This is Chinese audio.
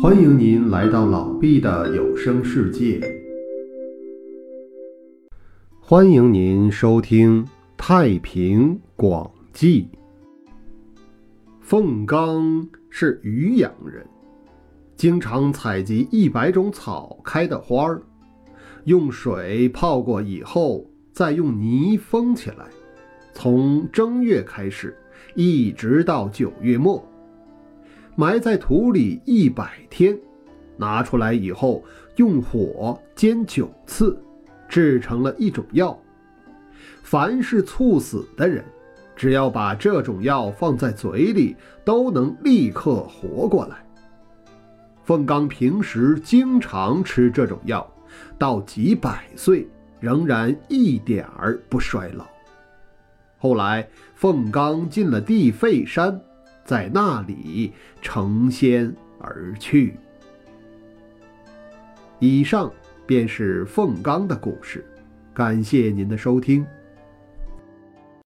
欢迎您来到老毕的有声世界。欢迎您收听《太平广记》。凤刚是渔阳人，经常采集一百种草开的花儿，用水泡过以后，再用泥封起来，从正月开始，一直到九月末。埋在土里一百天，拿出来以后用火煎九次，制成了一种药。凡是猝死的人，只要把这种药放在嘴里，都能立刻活过来。凤刚平时经常吃这种药，到几百岁仍然一点儿不衰老。后来，凤刚进了地肺山。在那里成仙而去。以上便是凤刚的故事，感谢您的收听。